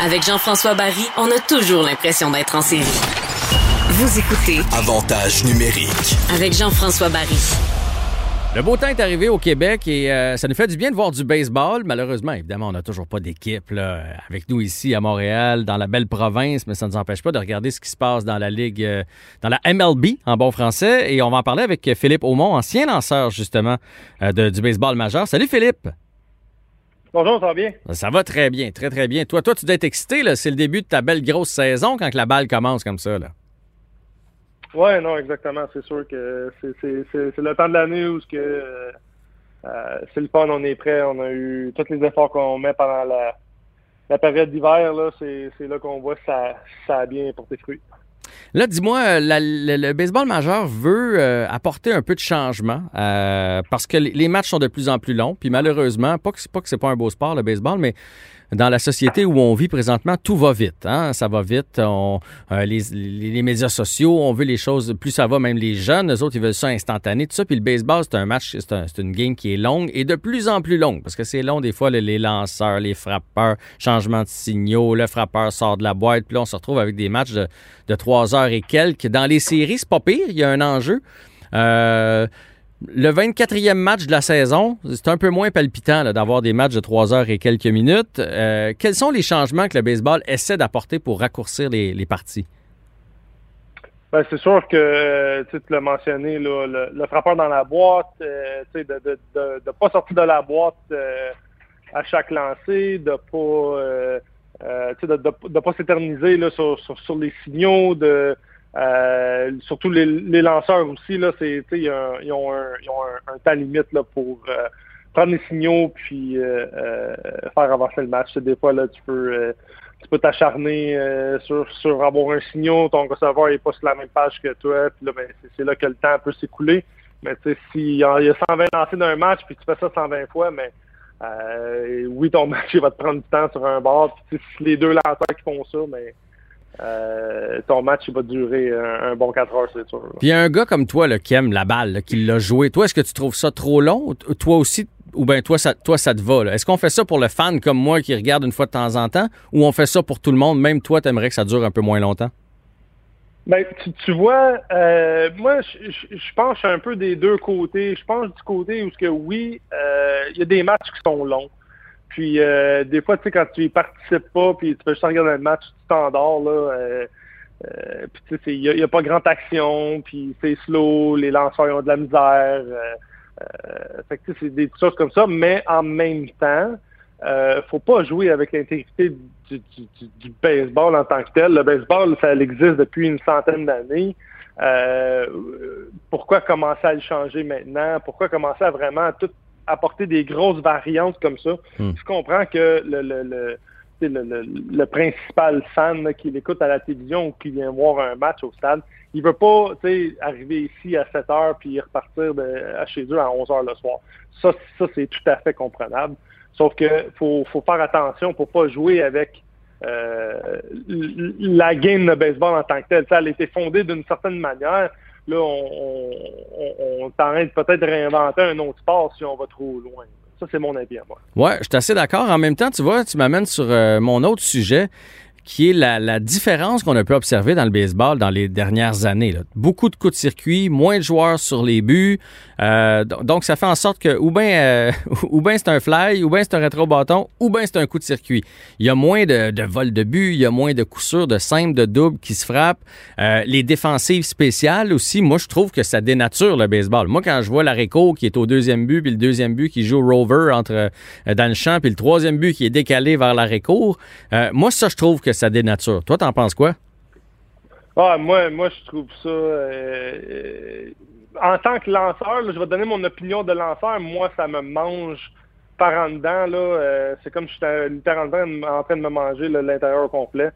Avec Jean-François Barry, on a toujours l'impression d'être en série. Vous écoutez Avantage numérique. avec Jean-François Barry. Le beau temps est arrivé au Québec et euh, ça nous fait du bien de voir du baseball. Malheureusement, évidemment, on n'a toujours pas d'équipe là, avec nous ici à Montréal, dans la belle province, mais ça ne nous empêche pas de regarder ce qui se passe dans la Ligue, euh, dans la MLB en bon français. Et on va en parler avec Philippe Aumont, ancien lanceur justement euh, de- du baseball majeur. Salut Philippe! Bonjour, ça va bien? Ça va très bien, très très bien. Toi, toi, tu dois être excité, là. c'est le début de ta belle grosse saison quand que la balle commence comme ça. Là. Ouais, non, exactement. C'est sûr que c'est, le temps de l'année où ce que, euh, euh, c'est le fun, on est prêt. On a eu tous les efforts qu'on met pendant la, la période d'hiver. C'est, là qu'on voit que ça, ça a bien porté fruit. Là, dis-moi, euh, le, baseball majeur veut euh, apporter un peu de changement euh, parce que les- matchs sont de plus en plus longs. Puis malheureusement, pas que pas que c'est pas un beau sport le baseball, mais dans la société où on vit présentement, tout va vite. Hein? Ça va vite. On, euh, les, les- médias sociaux, on veut les choses. Plus ça va, même les jeunes, eux autres, ils veulent ça instantané, tout ça. Puis le baseball, c'est un match, c'est un- une game qui est longue et de plus en plus longue parce que c'est long des fois le- les lanceurs, les frappeurs, changement de signaux, le frappeur sort de la boîte, puis là on se retrouve avec des matchs de, de trois heures et quelques. Dans les séries, c'est pas pire, il y a un enjeu. Euh, le 24e match de la saison, c'est un peu moins palpitant d'avoir des matchs de 3 heures et quelques minutes. Euh, quels sont les changements que le baseball essaie d'apporter pour raccourcir les, parties? Ben, c'est sûr que, euh, tu l'as mentionné, le, frappeur dans la boîte, euh, de ne pas sortir de la boîte à chaque lancer, de pas, de, pas s'éterniser sur, sur les signaux, de euh, surtout les, les lanceurs aussi, là, c'est, ils ont, ils ont un, ils ont un, temps limite là, pour euh, prendre les signaux puis euh, euh, faire avancer le match. Des fois, là, tu peux euh, tu peux t'acharner euh, sur, sur avoir un signal, ton receveur n'est pas sur la même page que toi, puis là, ben, c'est, là que le temps peut s'écouler. Mais tu sais, s'il y a il y a 120 lancés d'un match, puis tu fais ça 120 fois, mais oui, ton match, il va te prendre du temps sur un bord. Puis si les deux lanceurs qui font ça, mais euh, ton match, il va durer un, un bon 4 heures, c'est sûr. Puis il y a un gars comme toi là, qui aime la balle, là, qui l'a joué. Toi, est-ce que tu trouves ça trop long? Toi aussi, ou bien toi, ça, toi, ça te va? Est-ce qu'on fait ça pour le fan comme moi qui regarde une fois de temps en temps, ou on fait ça pour tout le monde? Même toi, t'aimerais que ça dure un peu moins longtemps? Ben, tu, tu vois, euh, moi, je, je, je penche un peu des deux côtés. Je pense du côté où, que oui, euh, il y a des matchs qui sont longs. Puis, euh, des fois, tu sais, quand tu y participes pas, puis tu fais juste regarder le match, tu t'endors, là. Euh, euh, puis, tu sais, il n'y a, pas grande action, puis c'est slow, les lanceurs ont de la misère. Euh, euh, fait que, c'est des choses comme ça. Mais en même temps, euh, faut pas jouer avec l'intégrité du, du, du- du baseball en tant que tel. Le baseball, ça existe depuis une centaine d'années. Euh, pourquoi commencer à le changer maintenant? Pourquoi commencer à vraiment tout apporter des grosses variantes comme ça? Hmm. Je comprends que le, le, le, tu sais, le, le- le principal fan là, qui l'écoute à la télévision ou qui vient voir un match au stade, il veut pas arriver ici à 7 heures puis repartir de, à chez eux à 11 heures le soir. Ça, ça c'est tout à fait comprenable. Sauf que faut, faut faire attention pour pas jouer avec euh, la game de baseball en tant que telle. Ça, elle a été fondée d'une certaine manière. Là, on, t'arrête peut-être de réinventer un autre sport si on va trop loin. Ça, c'est mon avis à moi. Ouais, je suis assez d'accord. En même temps, tu vois, tu m'amènes sur euh, mon autre sujet qui est la, différence qu'on a pu observer dans le baseball dans les dernières années. Beaucoup de coups de circuit, moins de joueurs sur les buts. Euh, do- donc, ça fait en sorte que ou bien euh, ou bien c'est un fly, ou bien c'est un rétro-bâton, ou bien c'est un coup de circuit. Il y a moins de, de vols de but, il y a moins de coups sûrs, de simples, de doubles qui se frappent. Euh, les défensives spéciales aussi, moi, je trouve que ça dénature le baseball. Moi, quand je vois l'Areco qui est au deuxième but, puis le deuxième but qui joue rover entre euh, dans le champ, puis le troisième but qui est décalé vers l'arrêt-court, euh, moi, ça, je trouve que ça dénature. Toi, t'en penses quoi? Ah, moi, moi, je trouve ça. euh, en tant que lanceur, là, je vais donner mon opinion de lanceur. Moi, ça me mange par en dedans. Là, euh, c'est comme si j'étais littéralement en train de me manger l'intérieur complet.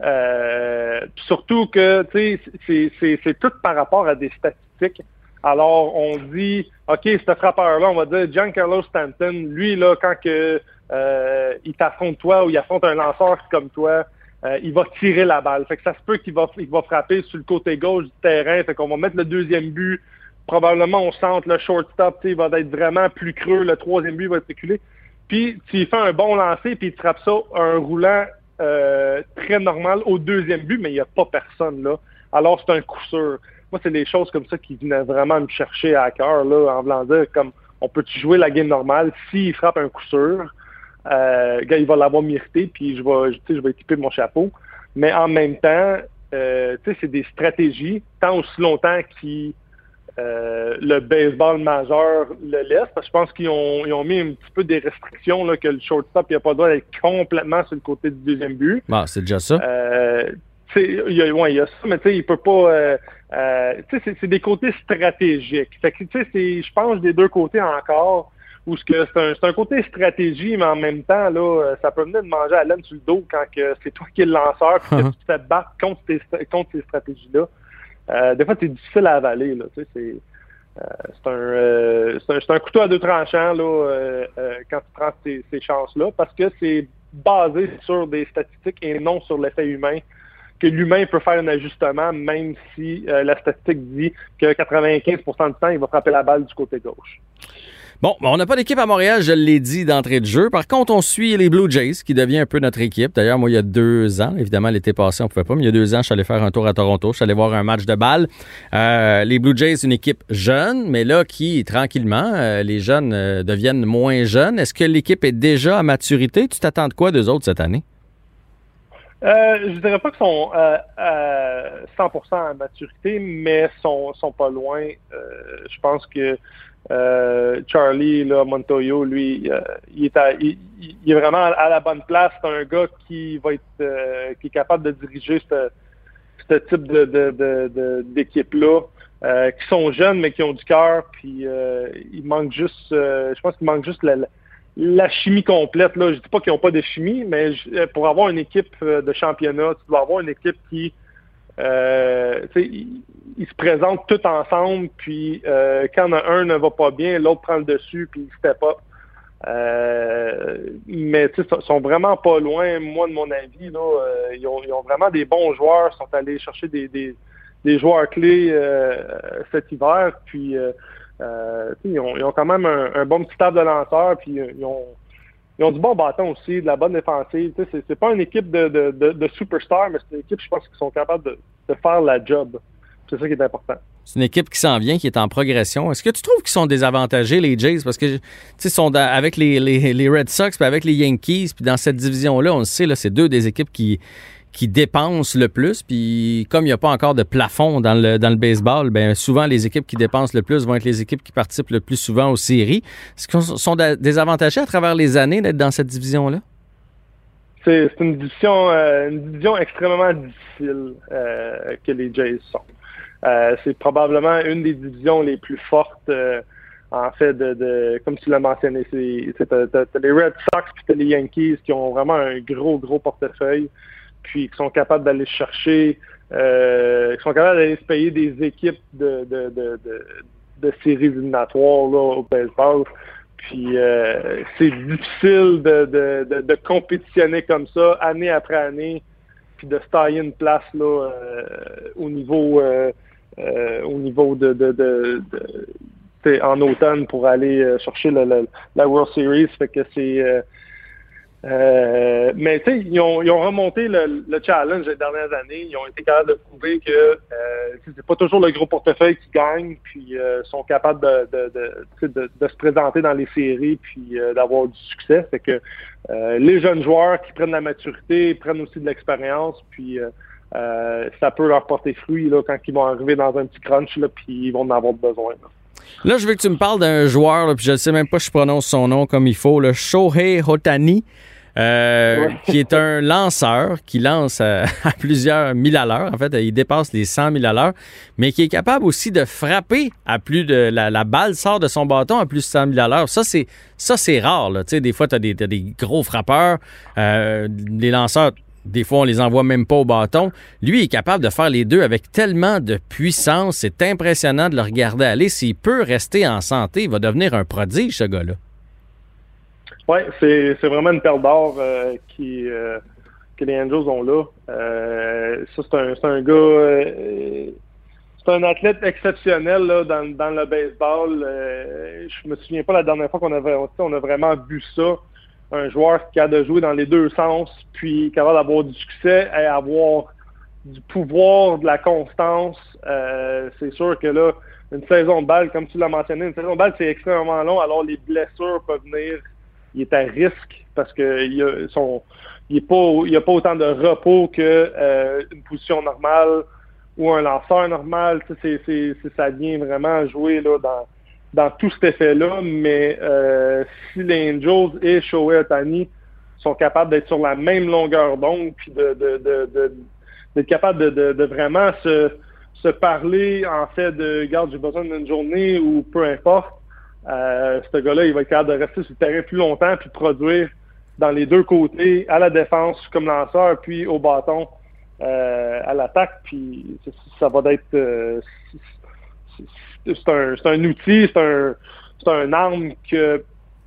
Euh, surtout que, tu sais, c'est tout par rapport à des statistiques. Alors, on dit, OK, ce frappeur-là, on va dire Giancarlo Stanton, lui, là, quand que, euh, il t'affronte toi ou il affronte un lanceur comme toi, euh, il va tirer la balle. Fait que ça se peut qu'il va, il va frapper sur le côté gauche du terrain. Fait qu'on va mettre le deuxième but. Probablement au centre, le shortstop, il va être vraiment plus creux. Le troisième but va être reculé. Puis, tu fais un bon lancer, puis il frappe ça un roulant euh, très normal au deuxième but, mais il n'y a pas personne là. Alors c'est un coup sûr. Moi, c'est des choses comme ça qui venaient vraiment me chercher à cœur, là, en voulant dire comme on peut-tu jouer la game normale s'il frappe un coup sûr, euh, il va l'avoir mérité, puis je vais, je vais équiper mon chapeau. Mais en même temps, euh, c'est des stratégies, tant aussi longtemps que euh, le baseball majeur le laisse, parce que je pense qu'ils ont, ils ont mis un petit peu des restrictions, là, que le shortstop n'a pas le droit d'être complètement sur le côté du deuxième but. Bon, c'est déjà ça. Il y, a, ouais, il y a ça, mais il peut pas. C'est des côtés stratégiques. Fait que, je pense des deux côtés encore où c'est un, un, côté stratégie, mais en même temps, là, euh, ça peut venir de manger à laine sur le dos quand c'est toi qui es le lanceur et que tu te battre contre, tes, contre ces stratégies-là. Euh, des fois, c'est difficile à avaler. Là, c'est, euh, c'est, un, euh, c'est, un, c'est un couteau à deux tranchants là, quand tu prends ces, ces chances-là parce que c'est basé sur des statistiques et non sur l'effet humain que l'humain peut faire un ajustement, même si la statistique dit que 95% du temps, il va frapper la balle du côté gauche. Bon, on n'a pas d'équipe à Montréal, je l'ai dit d'entrée de jeu. Par contre, on suit les Blue Jays, qui devient un peu notre équipe. D'ailleurs, moi, il y a deux ans, évidemment, l'été passé, on pouvait pas, mais il y a deux ans, je suis allé faire un tour à Toronto. Je suis allé voir un match de balle. Euh, les Blue Jays, une équipe jeune, mais là, qui, tranquillement, euh, les jeunes euh, deviennent moins jeunes. Est-ce que l'équipe est déjà à maturité? Tu t'attends de quoi d'eux autres cette année? Je dirais pas qu'ils sont à 100% à maturité, mais sont sont pas loin. je pense que euh, Charlie là, Montoyo, lui, euh, il, est il, est vraiment à la bonne place. C'est un gars qui va être euh, qui est capable de diriger ce, type de, d'équipe-là. qui sont jeunes mais qui ont du cœur, puis il manque juste, je pense qu'il manque juste la, chimie complète. Là. Je dis pas qu'ils n'ont pas de chimie, mais pour avoir une équipe de championnat, tu dois avoir une équipe qui euh, ils, se présentent tous ensemble, puis euh, quand un ne va pas bien, l'autre prend le dessus, puis il step up. Euh, mais ils sont vraiment pas loin, moi, de mon avis. Là, euh, ils, ont, ils, ont, vraiment des bons joueurs, sont allés chercher des, des, des joueurs clés euh, cet hiver, puis ils ont, ils, ont, quand même un, bon petit table de lanceurs, puis ils ont ils ont du bon bâton aussi, de la bonne défensive. C'est pas une équipe de, superstars, mais c'est une équipe, je pense, qui sont capables de, faire la job. C'est ça qui est important. C'est une équipe qui s'en vient, qui est en progression. Est-ce que tu trouves qu'ils sont désavantagés, les Jays? Parce que, tu sais, sont avec les, Red Sox, puis avec les Yankees, puis dans cette division-là, on le sait, c'est deux des équipes qui, qui dépensent le plus. Puis comme il n'y a pas encore de plafond dans le, dans le baseball, ben souvent les équipes qui dépensent le plus vont être les équipes qui participent le plus souvent aux séries. Est-ce qu'ils sont désavantagés à travers les années d'être dans cette division-là? C'est une division, euh, une division extrêmement difficile euh, que les Jays sont. Euh, c'est probablement une des divisions les plus fortes en fait, de, de, comme tu l'as mentionné, c'est les Red Sox et les Yankees qui ont vraiment un gros, gros portefeuille puis qui sont capables d'aller chercher, euh, qui sont capables d'aller se payer des équipes de, de, de, de, séries éliminatoires là, au baseball. Puis euh, c'est difficile de, de, de, compétitionner comme ça année après année, puis de se tailler une place là euh, au niveau euh, euh, au niveau de, de, de, de en automne pour aller chercher la, World Series. Fait que c'est euh, mais tu sais, ils ont, ils ont remonté le, le, challenge les dernières années. Ils ont été capables de prouver que euh, c'est pas toujours le gros portefeuille qui gagne, puis euh, sont capables de, de, de, de, se présenter dans les séries, puis euh, d'avoir du succès. Fait que euh, les jeunes joueurs qui prennent la maturité prennent aussi de l'expérience, puis ça peut leur porter fruit là, quand ils vont arriver dans un petit crunch, là, puis ils vont en avoir besoin. Là. Là, je veux que tu me parles d'un joueur, puis je ne sais même pas si je prononce son nom comme il faut, le Shohei Hotani. Euh, qui est un lanceur qui lance à, plusieurs mille à l'heure. En fait, il dépasse les 100 000 à l'heure, mais qui est capable aussi de frapper à plus de. La, balle sort de son bâton à plus de 100 000 à l'heure. Ça, c'est, ça, c'est rare. Là. Des fois, tu as, des gros frappeurs. Euh, les lanceurs, des fois, on les envoie même pas au bâton. Lui, est capable de faire les deux avec tellement de puissance. C'est impressionnant de le regarder aller. S'il peut rester en santé, il va devenir un prodige, ce gars-là. Oui, c'est, vraiment une perle d'or euh, qui, euh, que les Angels ont là. Euh, ça, c'est un, un gars. c'est un athlète exceptionnel là, dans, dans le baseball. je me souviens pas la dernière fois qu'on avait on a vraiment vu ça. Un joueur qui a de jouer dans les deux sens, puis capable d'avoir du succès et avoir du pouvoir, de la constance. Euh, c'est sûr que là, une saison de balle, comme tu l'as mentionné, une saison de balle, c'est extrêmement long, alors les blessures peuvent venir. Il est à risque parce qu'il n'y a, a pas autant de repos qu'une euh, position normale ou un lanceur normal. C'est, ça vient vraiment jouer là, dans, dans tout cet effet-là. Mais euh, si les Angels et Shohei Otani sont capables d'être sur la même longueur d'onde, puis de, de, de, d'être capables de, vraiment se, se parler en fait de garde, j'ai besoin d'une journée ou peu importe, euh, ce gars-là, il va être capable de rester sur le terrain plus longtemps puis produire dans les deux côtés, à la défense comme lanceur, puis au bâton euh, à l'attaque. Puis ça, va être euh, c'est un, un, outil, c'est un, un arme que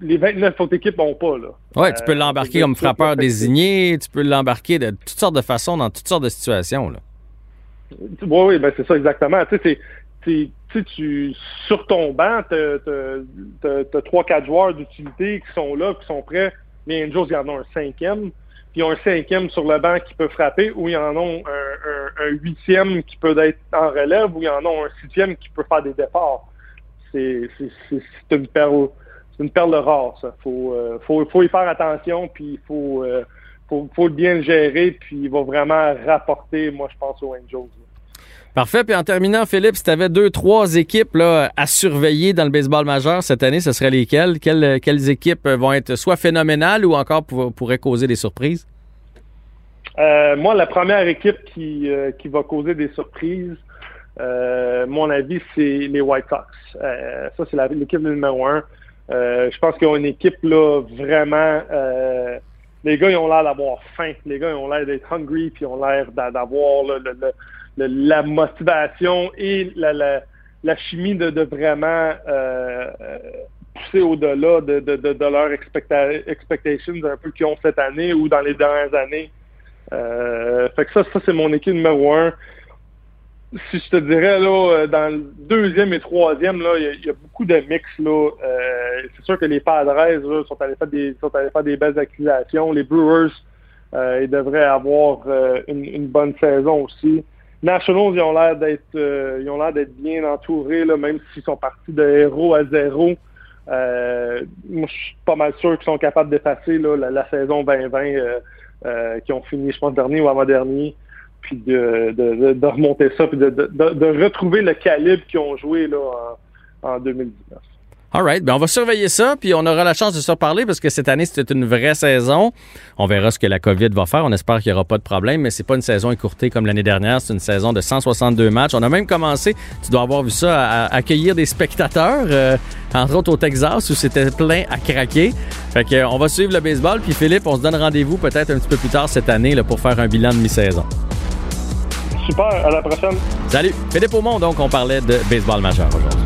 les 29 autres équipes n'ont pas. Là. Ouais, tu peux euh, l'embarquer comme frappeur désigné, tu peux l'embarquer de toutes sortes de façons, dans toutes sortes de situations. Là. Oui, oui, ben c'est ça exactement. Tu sais, tu, sur ton banc, tu as, trois, quatre joueurs d'utilité qui sont là, qui sont prêts. Les Angels, y en ont un cinquième. Puis ils ont un cinquième sur le banc qui peut frapper, ou ils en ont un, huitième qui peut être en relève, ou ils en ont un sixième qui peut faire des départs. C'est une perle rare, ça. Faut, euh, faut, faut, y faire attention, puis il faut, euh, faut, faut, bien le gérer, puis il va vraiment rapporter, moi, je pense, aux Angels. Parfait. Puis en terminant, Philippe, si tu avais deux, trois équipes là, à surveiller dans le baseball majeur cette année, ce serait lesquelles? Quelles, équipes vont être soit phénoménales ou encore pourraient causer des surprises? Euh, moi, la première équipe qui, qui va causer des surprises, mon avis, c'est les White Sox. ça, c'est l'équipe numéro un. Euh, je pense qu'ils ont une équipe là vraiment. Euh, les gars, ils ont l'air d'avoir faim. Les gars, ils ont l'air d'être hungry, puis ils ont l'air d'avoir la motivation et la, chimie de, vraiment euh, pousser au-delà de, de, leurs expectations un peu qu'ils ont cette année ou dans les dernières années. fait que ça, ça c'est mon équipe numéro un si je te dirais, là, euh, dans le deuxième et troisième, là, il y, a beaucoup de mix. Là. Euh, c'est sûr que les Padres là, sont, allés faire des, sont allés faire des belles accusations. Les Brewers, euh, ils devraient avoir une, bonne saison aussi. Nationals, ils ont l'air d'être ils ont l'air d'être bien entourés, même s'ils sont partis de héros à zéro. moi, je suis pas mal sûr qu'ils sont capables d'effacer la, la, saison 2020 qui ont fini, je pense, dernier ou avant-dernier puis de, remonter ça, puis de, retrouver le calibre qu'ils ont joué en, 2019. All right. Ben on va surveiller ça, puis on aura la chance de se reparler parce que cette année, c'était une vraie saison. On verra ce que la COVID va faire. On espère qu'il n'y aura pas de problème, mais c'est pas une saison écourtée comme l'année dernière. C'est une saison de 162 matchs. On a même commencé, tu dois avoir vu ça, à, accueillir des spectateurs, euh, entre autres au Texas, où c'était plein à craquer. Fait que, on va suivre le baseball. Puis Philippe, on se donne rendez-vous peut-être un petit peu plus tard cette année là, pour faire un bilan de mi-saison. Super, à la prochaine. Salut. Philippe Aumont, donc, on parlait de baseball majeur aujourd'hui.